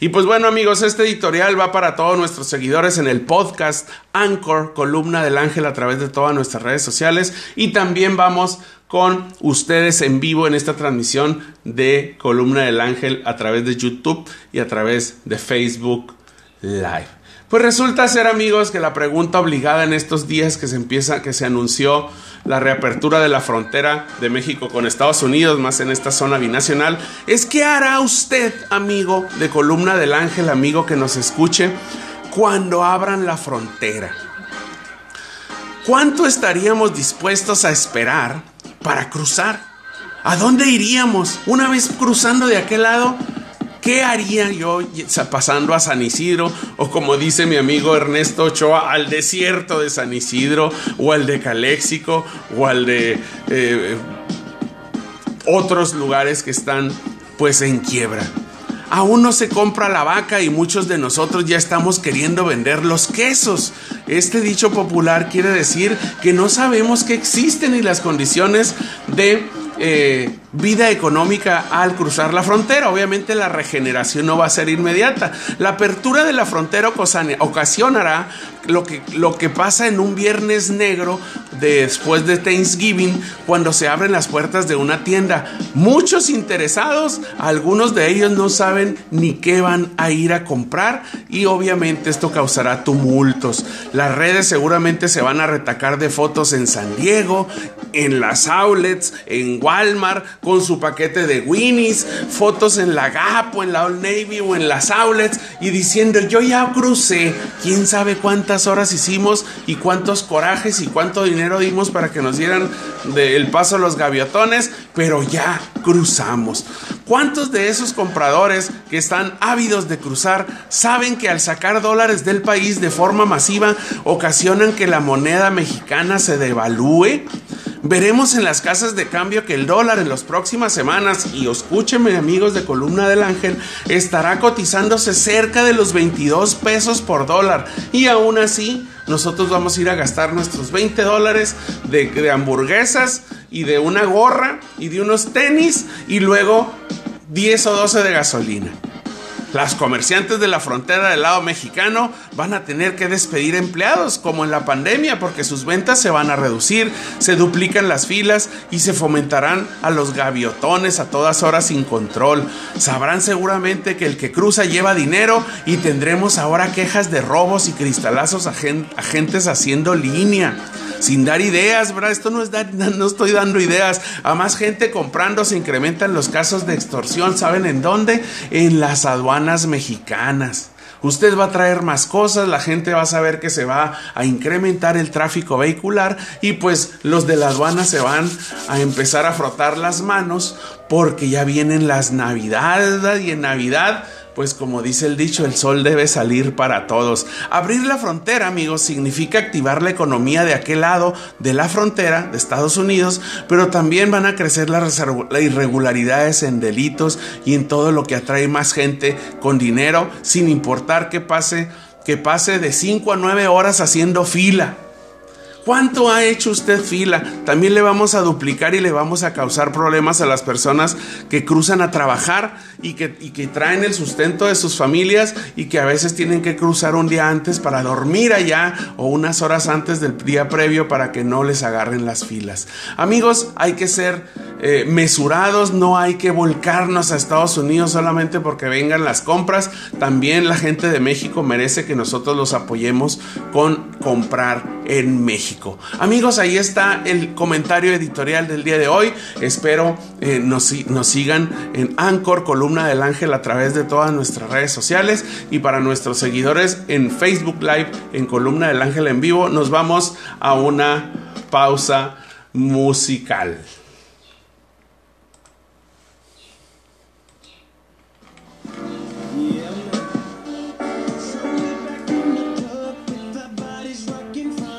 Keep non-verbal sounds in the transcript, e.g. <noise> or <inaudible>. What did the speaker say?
Y pues bueno amigos, este editorial va para todos nuestros seguidores en el podcast Anchor, columna del ángel a través de todas nuestras redes sociales. Y también vamos con ustedes en vivo en esta transmisión de columna del ángel a través de YouTube y a través de Facebook Live. Pues resulta ser amigos que la pregunta obligada en estos días que se empieza, que se anunció la reapertura de la frontera de México con Estados Unidos, más en esta zona binacional, es qué hará usted, amigo de columna del ángel, amigo que nos escuche, cuando abran la frontera. ¿Cuánto estaríamos dispuestos a esperar para cruzar? ¿A dónde iríamos? Una vez cruzando de aquel lado, ¿Qué haría yo pasando a San Isidro? O como dice mi amigo Ernesto Ochoa, al desierto de San Isidro, o al de Caléxico, o al de eh, otros lugares que están pues en quiebra. Aún no se compra la vaca y muchos de nosotros ya estamos queriendo vender los quesos. Este dicho popular quiere decir que no sabemos que existen ni las condiciones de eh, vida económica al cruzar la frontera. Obviamente la regeneración no va a ser inmediata. La apertura de la frontera ocasionará lo que, lo que pasa en un viernes negro después de Thanksgiving, cuando se abren las puertas de una tienda. Muchos interesados, algunos de ellos no saben ni qué van a ir a comprar y obviamente esto causará tumultos. Las redes seguramente se van a retacar de fotos en San Diego, en las outlets, en Walmart, con su paquete de Winnie's, fotos en la Gap o en la Old Navy o en las outlets y diciendo yo ya crucé, quién sabe cuántas horas hicimos y cuántos corajes y cuánto dinero dimos para que nos dieran el paso los gaviotones, pero ya cruzamos. ¿Cuántos de esos compradores que están ávidos de cruzar saben que al sacar dólares del país de forma masiva ocasionan que la moneda mexicana se devalúe? Veremos en las casas de cambio que el dólar en las próximas semanas, y escúchenme amigos de Columna del Ángel, estará cotizándose cerca de los 22 pesos por dólar. Y aún así, nosotros vamos a ir a gastar nuestros 20 dólares de, de hamburguesas y de una gorra y de unos tenis y luego 10 o 12 de gasolina. Las comerciantes de la frontera del lado mexicano van a tener que despedir empleados como en la pandemia porque sus ventas se van a reducir, se duplican las filas y se fomentarán a los gaviotones a todas horas sin control. Sabrán seguramente que el que cruza lleva dinero y tendremos ahora quejas de robos y cristalazos a, agentes haciendo línea sin dar ideas, ¿verdad? Esto no es dar, <laughs> no estoy dando ideas. A más gente comprando se incrementan los casos de extorsión. ¿Saben en dónde? En las aduanas mexicanas. Usted va a traer más cosas, la gente va a saber que se va a incrementar el tráfico vehicular y pues los de la aduana se van a empezar a frotar las manos porque ya vienen las navidades y en Navidad pues como dice el dicho, el sol debe salir para todos. Abrir la frontera, amigos, significa activar la economía de aquel lado de la frontera de Estados Unidos, pero también van a crecer las irregularidades en delitos y en todo lo que atrae más gente con dinero, sin importar que pase, que pase de 5 a 9 horas haciendo fila. ¿Cuánto ha hecho usted fila? También le vamos a duplicar y le vamos a causar problemas a las personas que cruzan a trabajar y que, traen el sustento de sus familias y que a veces tienen que cruzar un día antes para dormir allá o unas horas antes del día previo para que no les agarren las filas. Amigos, hay que ser eh, mesurados, no hay que volcarnos a Estados Unidos solamente porque vengan las compras. También la gente de México merece que nosotros los apoyemos con comprar en México. Amigos, ahí está el comentario editorial del día de hoy. Espero eh, nos, nos sigan en Anchor, columna del ángel a través de todas nuestras redes sociales y para nuestros seguidores en Facebook Live, en columna del ángel en vivo, nos vamos a una pausa musical.